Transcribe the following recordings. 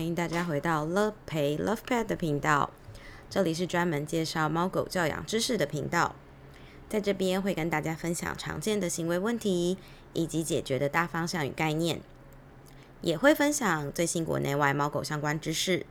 欢迎大家回到 Love Pay Love Pet 的频道。这里是专门介绍猫狗教养知识的频道，在这边会跟大家分享常见的行为问题以及解决的大方向与概念，也会分享最新国内外猫狗相关知识，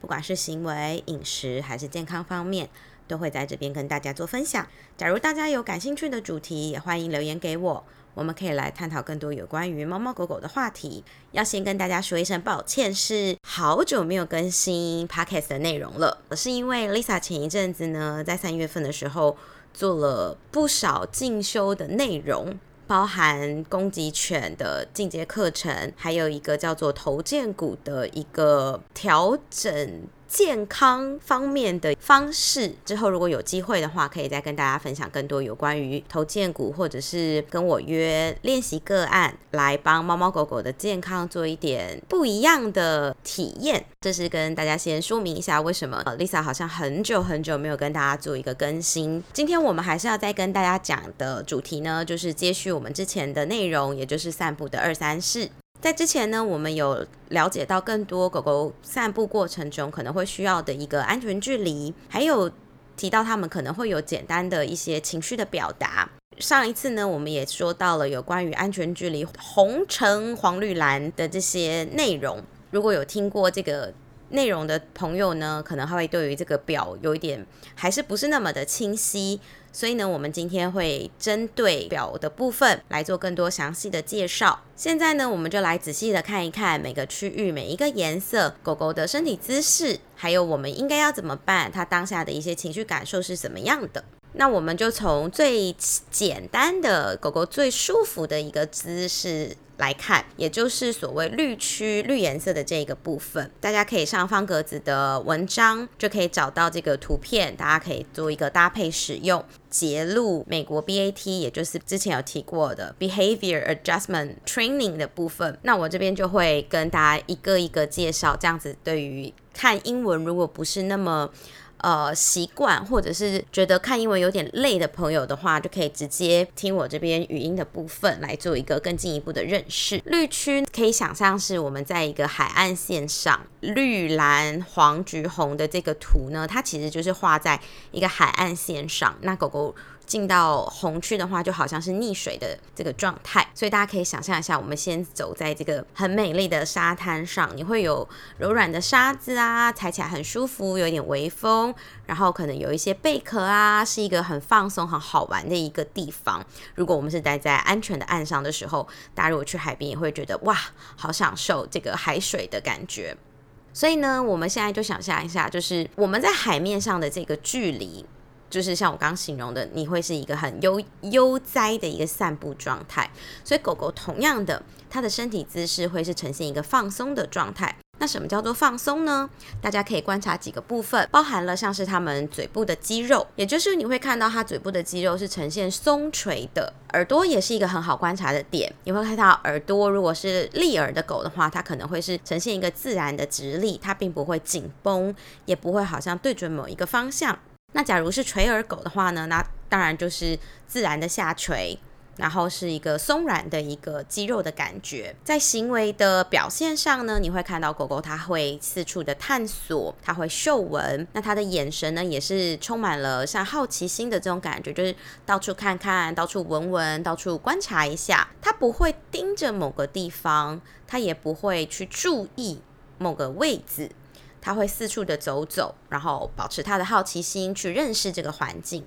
不管是行为、饮食还是健康方面，都会在这边跟大家做分享。假如大家有感兴趣的主题，也欢迎留言给我。我们可以来探讨更多有关于猫猫狗狗的话题。要先跟大家说一声抱歉，是好久没有更新 podcast 的内容了。是因为 Lisa 前一阵子呢，在三月份的时候做了不少进修的内容，包含攻击犬的进阶课程，还有一个叫做头剑骨的一个调整。健康方面的方式，之后如果有机会的话，可以再跟大家分享更多有关于头肩骨，或者是跟我约练习个案，来帮猫猫狗狗的健康做一点不一样的体验。这是跟大家先说明一下，为什么 Lisa 好像很久很久没有跟大家做一个更新。今天我们还是要再跟大家讲的主题呢，就是接续我们之前的内容，也就是散步的二三事。在之前呢，我们有了解到更多狗狗散步过程中可能会需要的一个安全距离，还有提到它们可能会有简单的一些情绪的表达。上一次呢，我们也说到了有关于安全距离红橙黄绿蓝的这些内容。如果有听过这个内容的朋友呢，可能还会对于这个表有一点还是不是那么的清晰。所以呢，我们今天会针对表的部分来做更多详细的介绍。现在呢，我们就来仔细的看一看每个区域、每一个颜色狗狗的身体姿势，还有我们应该要怎么办，它当下的一些情绪感受是怎么样的。那我们就从最简单的狗狗最舒服的一个姿势。来看，也就是所谓绿区绿颜色的这个部分，大家可以上方格子的文章就可以找到这个图片，大家可以做一个搭配使用。截录美国 BAT，也就是之前有提过的 Behavior Adjustment Training 的部分，那我这边就会跟大家一个一个介绍，这样子对于看英文如果不是那么。呃，习惯或者是觉得看英文有点累的朋友的话，就可以直接听我这边语音的部分来做一个更进一步的认识。绿区可以想象是我们在一个海岸线上，绿蓝黄橘红的这个图呢，它其实就是画在一个海岸线上。那狗狗。进到红区的话，就好像是溺水的这个状态，所以大家可以想象一下，我们先走在这个很美丽的沙滩上，你会有柔软的沙子啊，踩起来很舒服，有一点微风，然后可能有一些贝壳啊，是一个很放松、很好玩的一个地方。如果我们是待在安全的岸上的时候，大家如果去海边也会觉得哇，好享受这个海水的感觉。所以呢，我们现在就想象一下，就是我们在海面上的这个距离。就是像我刚刚形容的，你会是一个很悠悠哉的一个散步状态，所以狗狗同样的，它的身体姿势会是呈现一个放松的状态。那什么叫做放松呢？大家可以观察几个部分，包含了像是它们嘴部的肌肉，也就是你会看到它嘴部的肌肉是呈现松垂的。耳朵也是一个很好观察的点，你会看到耳朵如果是立耳的狗的话，它可能会是呈现一个自然的直立，它并不会紧绷，也不会好像对准某一个方向。那假如是垂耳狗的话呢？那当然就是自然的下垂，然后是一个松软的一个肌肉的感觉。在行为的表现上呢，你会看到狗狗它会四处的探索，它会嗅闻。那它的眼神呢，也是充满了像好奇心的这种感觉，就是到处看看，到处闻闻，到处观察一下。它不会盯着某个地方，它也不会去注意某个位置。他会四处的走走，然后保持他的好奇心去认识这个环境。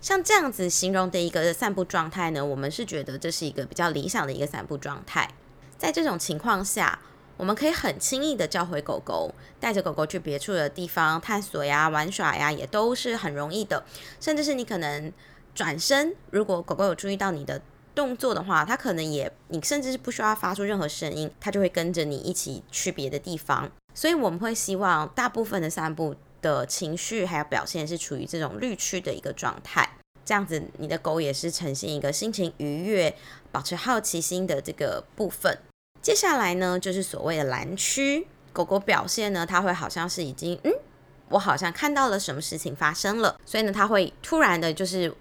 像这样子形容的一个散步状态呢，我们是觉得这是一个比较理想的一个散步状态。在这种情况下，我们可以很轻易的叫回狗狗，带着狗狗去别处的地方探索呀、玩耍呀，也都是很容易的。甚至是你可能转身，如果狗狗有注意到你的动作的话，它可能也你甚至是不需要发出任何声音，它就会跟着你一起去别的地方。所以我们会希望大部分的散步的情绪还有表现是处于这种绿区的一个状态，这样子你的狗也是呈现一个心情愉悦、保持好奇心的这个部分。接下来呢，就是所谓的蓝区，狗狗表现呢，它会好像是已经嗯，我好像看到了什么事情发生了，所以呢，它会突然的就是。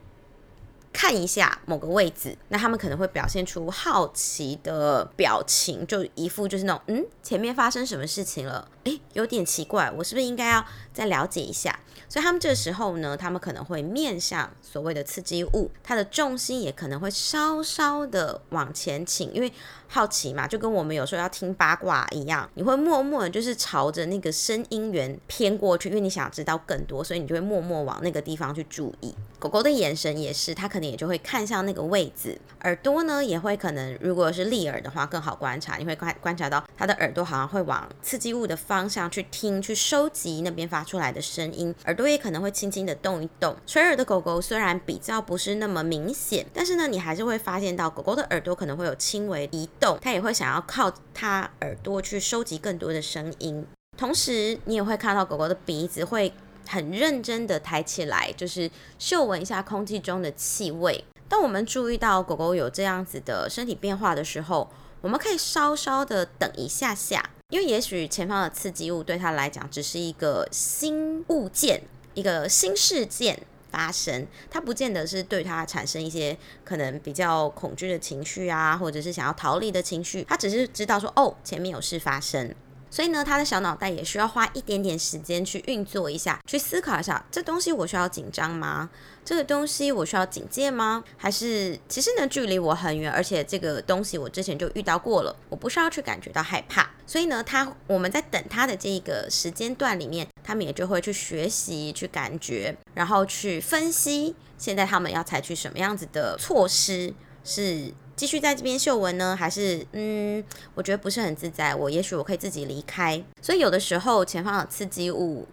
看一下某个位置，那他们可能会表现出好奇的表情，就一副就是那种嗯，前面发生什么事情了？诶，有点奇怪，我是不是应该要再了解一下？所以他们这时候呢，他们可能会面向所谓的刺激物，它的重心也可能会稍稍的往前倾，因为好奇嘛，就跟我们有时候要听八卦一样，你会默默的就是朝着那个声音源偏过去，因为你想知道更多，所以你就会默默往那个地方去注意。狗狗的眼神也是，它可能也就会看向那个位置。耳朵呢，也会可能，如果是立耳的话更好观察，你会观观察到它的耳朵好像会往刺激物的方向去听，去收集那边发出来的声音。耳朵也可能会轻轻的动一动。垂耳的狗狗虽然比较不是那么明显，但是呢，你还是会发现到狗狗的耳朵可能会有轻微移动，它也会想要靠它耳朵去收集更多的声音。同时，你也会看到狗狗的鼻子会。很认真的抬起来，就是嗅闻一下空气中的气味。当我们注意到狗狗有这样子的身体变化的时候，我们可以稍稍的等一下下，因为也许前方的刺激物对它来讲只是一个新物件、一个新事件发生，他不见得是对他产生一些可能比较恐惧的情绪啊，或者是想要逃离的情绪，他只是知道说哦，前面有事发生。所以呢，他的小脑袋也需要花一点点时间去运作一下，去思考一下，这东西我需要紧张吗？这个东西我需要警戒吗？还是其实呢，距离我很远，而且这个东西我之前就遇到过了，我不需要去感觉到害怕。所以呢，他我们在等他的这个时间段里面，他们也就会去学习、去感觉，然后去分析，现在他们要采取什么样子的措施是。继续在这边嗅闻呢，还是嗯，我觉得不是很自在。我也许我可以自己离开。所以有的时候前方的刺激物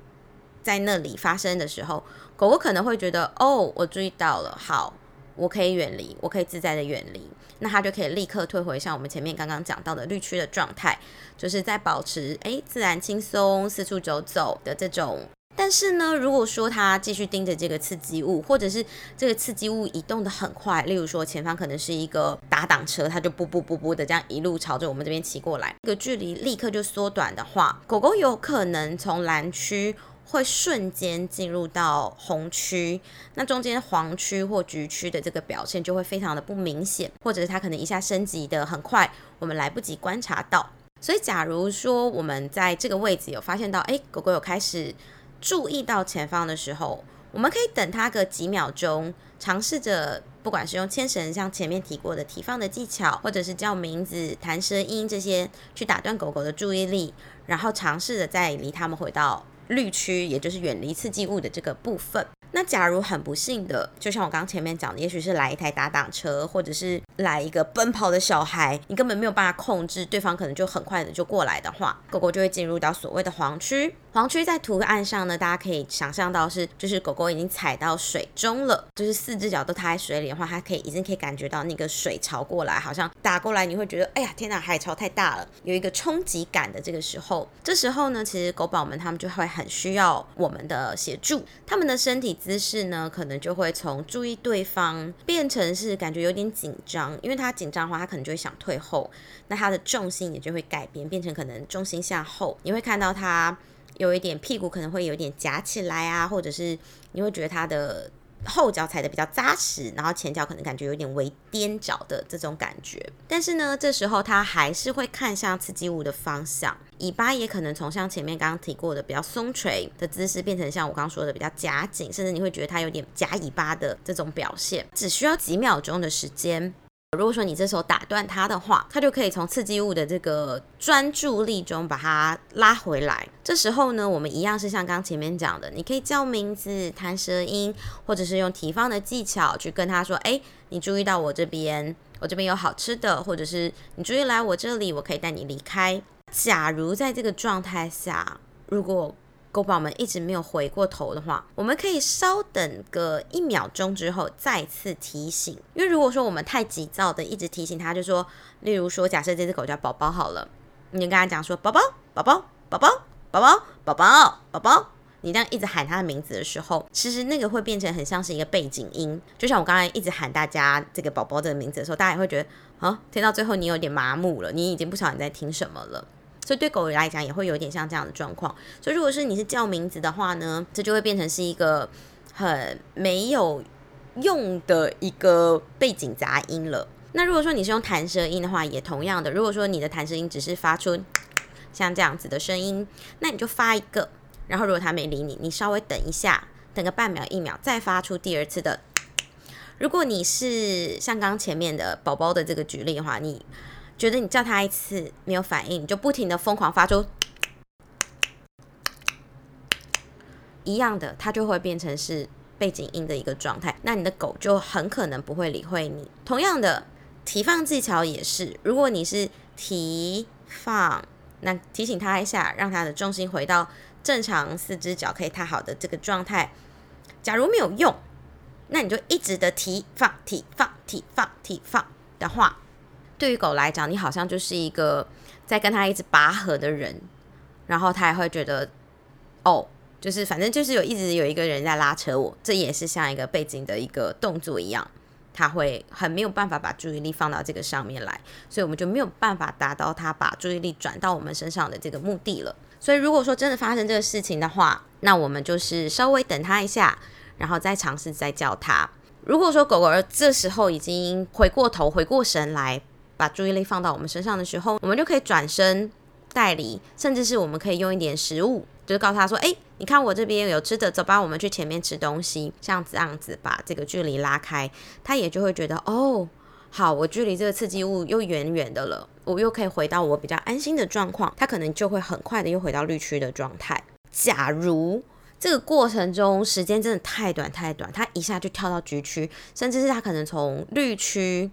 在那里发生的时候，狗狗可能会觉得哦，我注意到了，好，我可以远离，我可以自在的远离，那它就可以立刻退回像我们前面刚刚讲到的绿区的状态，就是在保持诶自然轻松四处走走的这种。但是呢，如果说它继续盯着这个刺激物，或者是这个刺激物移动的很快，例如说前方可能是一个打挡车，它就啵啵啵啵的这样一路朝着我们这边骑过来，这个距离立刻就缩短的话，狗狗有可能从蓝区会瞬间进入到红区，那中间黄区或橘区的这个表现就会非常的不明显，或者是它可能一下升级的很快，我们来不及观察到。所以假如说我们在这个位置有发现到，哎，狗狗有开始。注意到前方的时候，我们可以等它个几秒钟，尝试着不管是用牵绳，像前面提过的提放的技巧，或者是叫名字、弹舌音这些，去打断狗狗的注意力，然后尝试着再离它们回到绿区，也就是远离刺激物的这个部分。那假如很不幸的，就像我刚前面讲的，也许是来一台打挡车，或者是来一个奔跑的小孩，你根本没有办法控制，对方可能就很快的就过来的话，狗狗就会进入到所谓的黄区。黄区在图案上呢，大家可以想象到是，就是狗狗已经踩到水中了，就是四只脚都踏在水里的话，它可以已经可以感觉到那个水潮过来，好像打过来，你会觉得，哎呀，天哪，海潮太大了，有一个冲击感的这个时候，这时候呢，其实狗宝们他们就会很需要我们的协助，他们的身体姿势呢，可能就会从注意对方变成是感觉有点紧张，因为他紧张的话，他可能就会想退后，那他的重心也就会改变，变成可能重心向后，你会看到他。有一点屁股可能会有点夹起来啊，或者是你会觉得它的后脚踩的比较扎实，然后前脚可能感觉有点微踮脚的这种感觉。但是呢，这时候它还是会看向刺激物的方向，尾巴也可能从像前面刚刚提过的比较松垂的姿势，变成像我刚刚说的比较夹紧，甚至你会觉得它有点夹尾巴的这种表现。只需要几秒钟的时间。如果说你这时候打断他的话，他就可以从刺激物的这个专注力中把它拉回来。这时候呢，我们一样是像刚前面讲的，你可以叫名字、弹舌音，或者是用提放的技巧去跟他说：“哎，你注意到我这边，我这边有好吃的，或者是你注意来我这里，我可以带你离开。”假如在这个状态下，如果狗宝们一直没有回过头的话，我们可以稍等个一秒钟之后再次提醒。因为如果说我们太急躁的一直提醒它，就说，例如说，假设这只狗叫宝宝好了，你就跟他讲说，宝宝，宝宝，宝宝，宝宝，宝宝，宝宝，你这样一直喊它的名字的时候，其实那个会变成很像是一个背景音。就像我刚才一直喊大家这个宝宝这个名字的时候，大家也会觉得，啊，听到最后你有点麻木了，你已经不晓得你在听什么了。所以对狗来讲也会有点像这样的状况。所以如果是你是叫名字的话呢，这就会变成是一个很没有用的一个背景杂音了。那如果说你是用弹舌音的话，也同样的。如果说你的弹舌音只是发出像这样子的声音，那你就发一个，然后如果他没理你，你稍微等一下，等个半秒一秒，再发出第二次的。如果你是像刚前面的宝宝的这个举例的话，你觉得你叫他一次没有反应，你就不停的疯狂发出一样的，它就会变成是背景音的一个状态。那你的狗就很可能不会理会你。同样的。提放技巧也是，如果你是提放，那提醒他一下，让他的重心回到正常四只脚可以踏好的这个状态。假如没有用，那你就一直的提放、提放、提放、提放的话，对于狗来讲，你好像就是一个在跟他一直拔河的人，然后他也会觉得，哦，就是反正就是有一直有一个人在拉扯我，这也是像一个背景的一个动作一样。他会很没有办法把注意力放到这个上面来，所以我们就没有办法达到他把注意力转到我们身上的这个目的了。所以如果说真的发生这个事情的话，那我们就是稍微等他一下，然后再尝试再叫他。如果说狗狗这时候已经回过头、回过神来，把注意力放到我们身上的时候，我们就可以转身带离，甚至是我们可以用一点食物。就是告诉他说：“哎，你看我这边有吃的，走吧，我们去前面吃东西。这样子，这样子把这个距离拉开，他也就会觉得哦，好，我距离这个刺激物又远远的了，我又可以回到我比较安心的状况。他可能就会很快的又回到绿区的状态。假如这个过程中时间真的太短太短，他一下就跳到橘区，甚至是他可能从绿区。”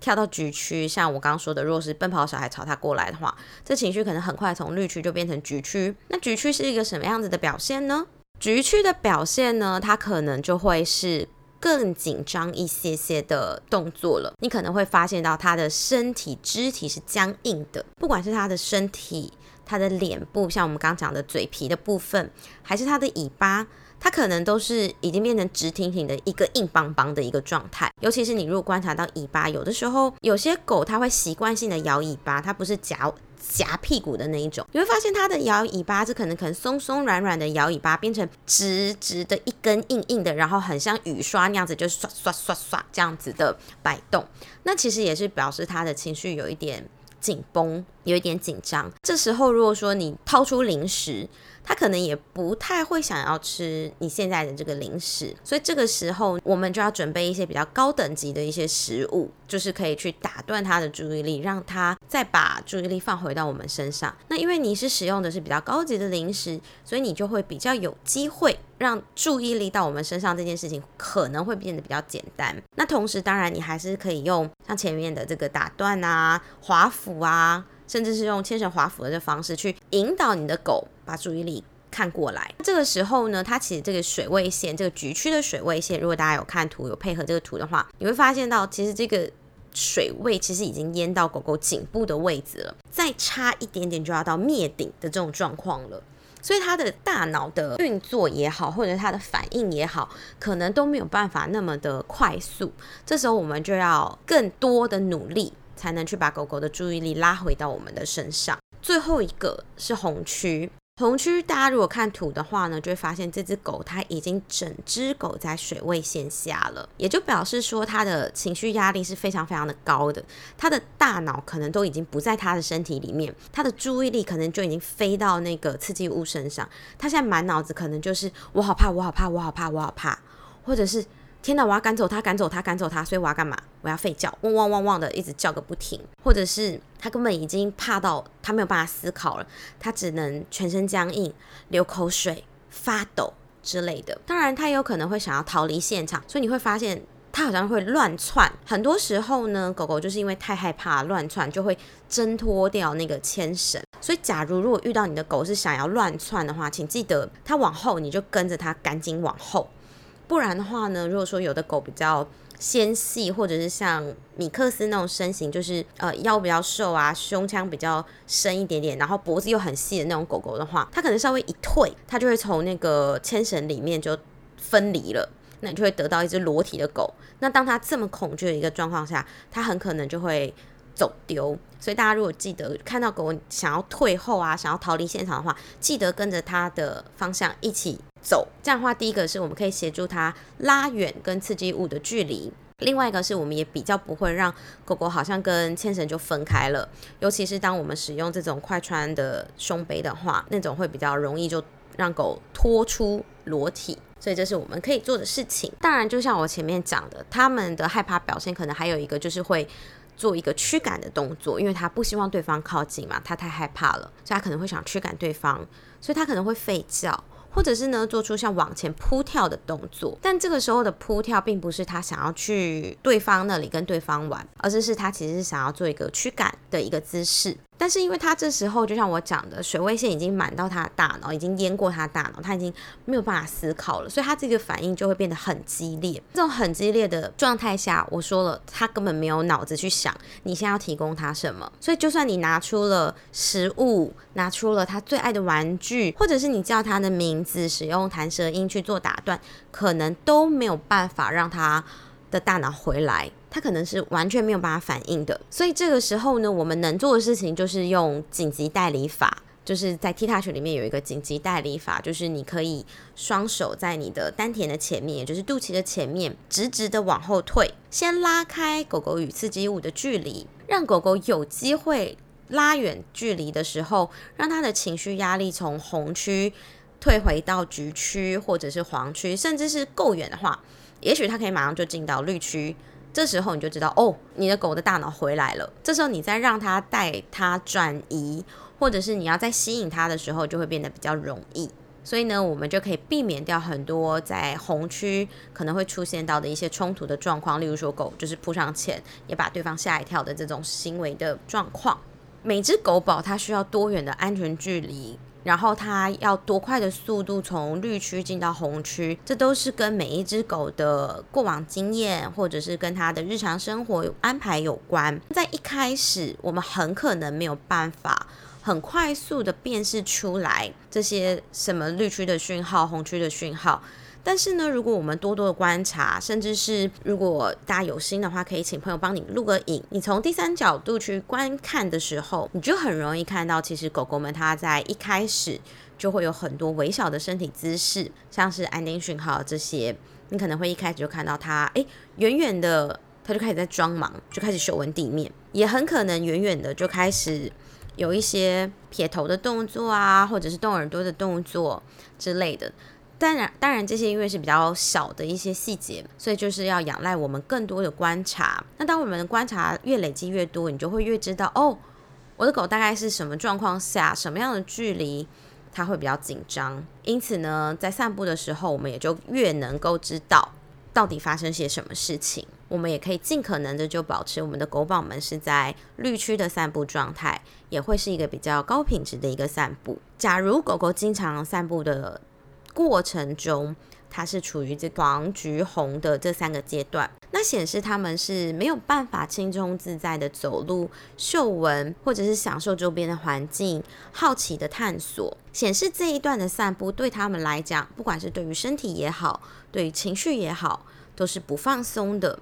跳到橘区，像我刚刚说的，如果是奔跑小孩朝他过来的话，这情绪可能很快从绿区就变成橘区。那橘区是一个什么样子的表现呢？橘区的表现呢，它可能就会是更紧张一些些的动作了。你可能会发现到他的身体肢体是僵硬的，不管是他的身体、他的脸部，像我们刚讲的嘴皮的部分，还是他的尾巴。它可能都是已经变成直挺挺的一个硬邦邦的一个状态，尤其是你如果观察到尾巴，有的时候有些狗它会习惯性的摇尾巴，它不是夹夹屁股的那一种，你会发现它的摇尾巴是可能可能松松软软的摇尾巴变成直直的一根硬硬的，然后很像雨刷那样子，就刷刷刷刷这样子的摆动，那其实也是表示它的情绪有一点紧绷，有一点紧张。这时候如果说你掏出零食。他可能也不太会想要吃你现在的这个零食，所以这个时候我们就要准备一些比较高等级的一些食物，就是可以去打断他的注意力，让他再把注意力放回到我们身上。那因为你是使用的是比较高级的零食，所以你就会比较有机会让注意力到我们身上这件事情可能会变得比较简单。那同时，当然你还是可以用像前面的这个打断啊、滑斧啊。甚至是用牵绳滑扶的这方式去引导你的狗把注意力看过来。这个时候呢，它其实这个水位线，这个局区的水位线，如果大家有看图，有配合这个图的话，你会发现到其实这个水位其实已经淹到狗狗颈部的位置了，再差一点点就要到灭顶的这种状况了。所以它的大脑的运作也好，或者它的反应也好，可能都没有办法那么的快速。这时候我们就要更多的努力。才能去把狗狗的注意力拉回到我们的身上。最后一个是红区，同区大家如果看图的话呢，就会发现这只狗它已经整只狗在水位线下了，也就表示说它的情绪压力是非常非常的高的，它的大脑可能都已经不在它的身体里面，它的注意力可能就已经飞到那个刺激物身上，它现在满脑子可能就是我好怕，我好怕，我好怕，我好怕，或者是。天哪！我要赶走它，赶走它，赶走它，所以我要干嘛？我要吠叫，汪汪汪汪的，一直叫个不停。或者是它根本已经怕到它没有办法思考了，它只能全身僵硬、流口水、发抖之类的。当然，它也有可能会想要逃离现场，所以你会发现它好像会乱窜。很多时候呢，狗狗就是因为太害怕乱窜，就会挣脱掉那个牵绳。所以，假如如果遇到你的狗是想要乱窜的话，请记得它往后，你就跟着它赶紧往后。不然的话呢，如果说有的狗比较纤细，或者是像米克斯那种身形，就是呃腰比较瘦啊，胸腔比较深一点点，然后脖子又很细的那种狗狗的话，它可能稍微一退，它就会从那个牵绳里面就分离了，那你就会得到一只裸体的狗。那当它这么恐惧的一个状况下，它很可能就会走丢。所以大家如果记得看到狗想要退后啊，想要逃离现场的话，记得跟着它的方向一起走。这样的话，第一个是我们可以协助它拉远跟刺激物的距离。另外一个是，我们也比较不会让狗狗好像跟牵绳就分开了，尤其是当我们使用这种快穿的胸背的话，那种会比较容易就让狗拖出裸体，所以这是我们可以做的事情。当然，就像我前面讲的，他们的害怕表现可能还有一个就是会做一个驱赶的动作，因为他不希望对方靠近嘛，他太害怕了，所以他可能会想驱赶对方，所以他可能会吠叫。或者是呢，做出像往前扑跳的动作，但这个时候的扑跳并不是他想要去对方那里跟对方玩，而是是他其实是想要做一个驱赶的一个姿势。但是因为他这时候就像我讲的，水位线已经满到他的大脑，已经淹过他大脑，他已经没有办法思考了，所以他这个反应就会变得很激烈。这种很激烈的状态下，我说了，他根本没有脑子去想你现在要提供他什么。所以就算你拿出了食物，拿出了他最爱的玩具，或者是你叫他的名字，使用弹舌音去做打断，可能都没有办法让他的大脑回来。他可能是完全没有办法反应的，所以这个时候呢，我们能做的事情就是用紧急代理法，就是在 T 恤球里面有一个紧急代理法，就是你可以双手在你的丹田的前面，也就是肚脐的前面，直直的往后退，先拉开狗狗与刺激物的距离，让狗狗有机会拉远距离的时候，让它的情绪压力从红区退回到橘区或者是黄区，甚至是够远的话，也许它可以马上就进到绿区。这时候你就知道哦，你的狗的大脑回来了。这时候你再让它带它转移，或者是你要再吸引它的时候，就会变得比较容易。所以呢，我们就可以避免掉很多在红区可能会出现到的一些冲突的状况，例如说狗就是扑上前也把对方吓一跳的这种行为的状况。每只狗宝它需要多远的安全距离？然后它要多快的速度从绿区进到红区，这都是跟每一只狗的过往经验，或者是跟它的日常生活安排有关。在一开始，我们很可能没有办法很快速的辨识出来这些什么绿区的讯号、红区的讯号。但是呢，如果我们多多的观察，甚至是如果大家有心的话，可以请朋友帮你录个影。你从第三角度去观看的时候，你就很容易看到，其实狗狗们它在一开始就会有很多微小的身体姿势，像是安定讯号这些，你可能会一开始就看到它，诶，远远的它就开始在装忙，就开始嗅闻地面，也很可能远远的就开始有一些撇头的动作啊，或者是动耳朵的动作之类的。当然，当然，这些因为是比较小的一些细节，所以就是要仰赖我们更多的观察。那当我们的观察越累积越多，你就会越知道哦，我的狗大概是什么状况下，什么样的距离它会比较紧张。因此呢，在散步的时候，我们也就越能够知道到底发生些什么事情。我们也可以尽可能的就保持我们的狗宝们是在绿区的散步状态，也会是一个比较高品质的一个散步。假如狗狗经常散步的。过程中，它是处于这黄、橘、红的这三个阶段，那显示他们是没有办法轻松自在的走路、嗅闻，或者是享受周边的环境、好奇的探索。显示这一段的散步对他们来讲，不管是对于身体也好，对于情绪也好，都是不放松的。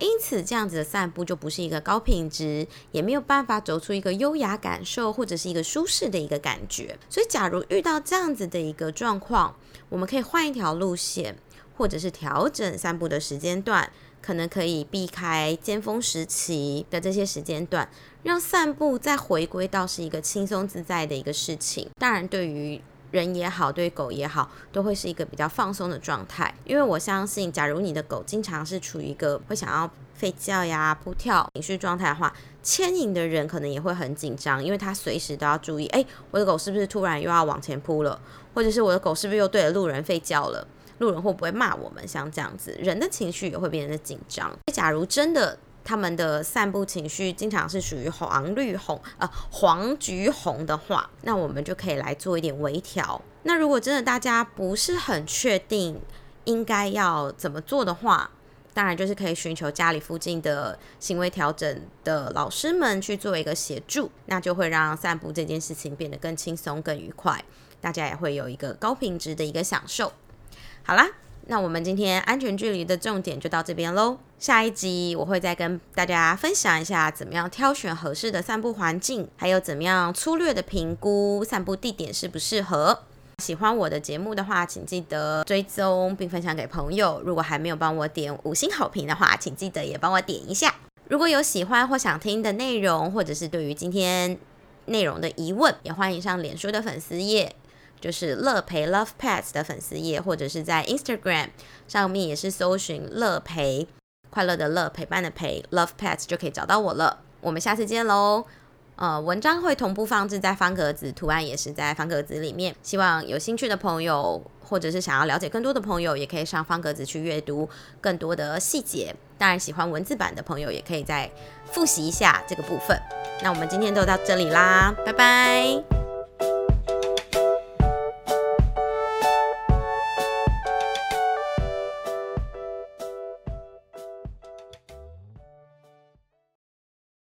因此，这样子的散步就不是一个高品质，也没有办法走出一个优雅感受，或者是一个舒适的一个感觉。所以，假如遇到这样子的一个状况，我们可以换一条路线，或者是调整散步的时间段，可能可以避开尖峰时期的这些时间段，让散步再回归到是一个轻松自在的一个事情。当然，对于人也好，对狗也好，都会是一个比较放松的状态。因为我相信，假如你的狗经常是处于一个会想要吠叫呀、扑跳情绪状态的话，牵引的人可能也会很紧张，因为他随时都要注意：哎，我的狗是不是突然又要往前扑了？或者是我的狗是不是又对着路人吠叫了？路人会不会骂我们？像这样子，人的情绪也会变得紧张。假如真的，他们的散步情绪经常是属于黄绿红呃黄橘红的话，那我们就可以来做一点微调。那如果真的大家不是很确定应该要怎么做的话，当然就是可以寻求家里附近的行为调整的老师们去做一个协助，那就会让散步这件事情变得更轻松、更愉快，大家也会有一个高品质的一个享受。好啦。那我们今天安全距离的重点就到这边喽。下一集我会再跟大家分享一下怎么样挑选合适的散步环境，还有怎么样粗略的评估散步地点适不适合。喜欢我的节目的话，请记得追踪并分享给朋友。如果还没有帮我点五星好评的话，请记得也帮我点一下。如果有喜欢或想听的内容，或者是对于今天内容的疑问，也欢迎上脸书的粉丝页，就是乐培 Love Pets 的粉丝页，或者是在 Instagram 上面也是搜寻乐培，快乐的乐，陪伴的陪，Love Pets 就可以找到我了。我们下次见喽！呃，文章会同步放置在方格子，图案也是在方格子里面。希望有兴趣的朋友，或者是想要了解更多的朋友，也可以上方格子去阅读更多的细节。当然，喜欢文字版的朋友，也可以再复习一下这个部分。那我们今天就到这里啦，拜拜。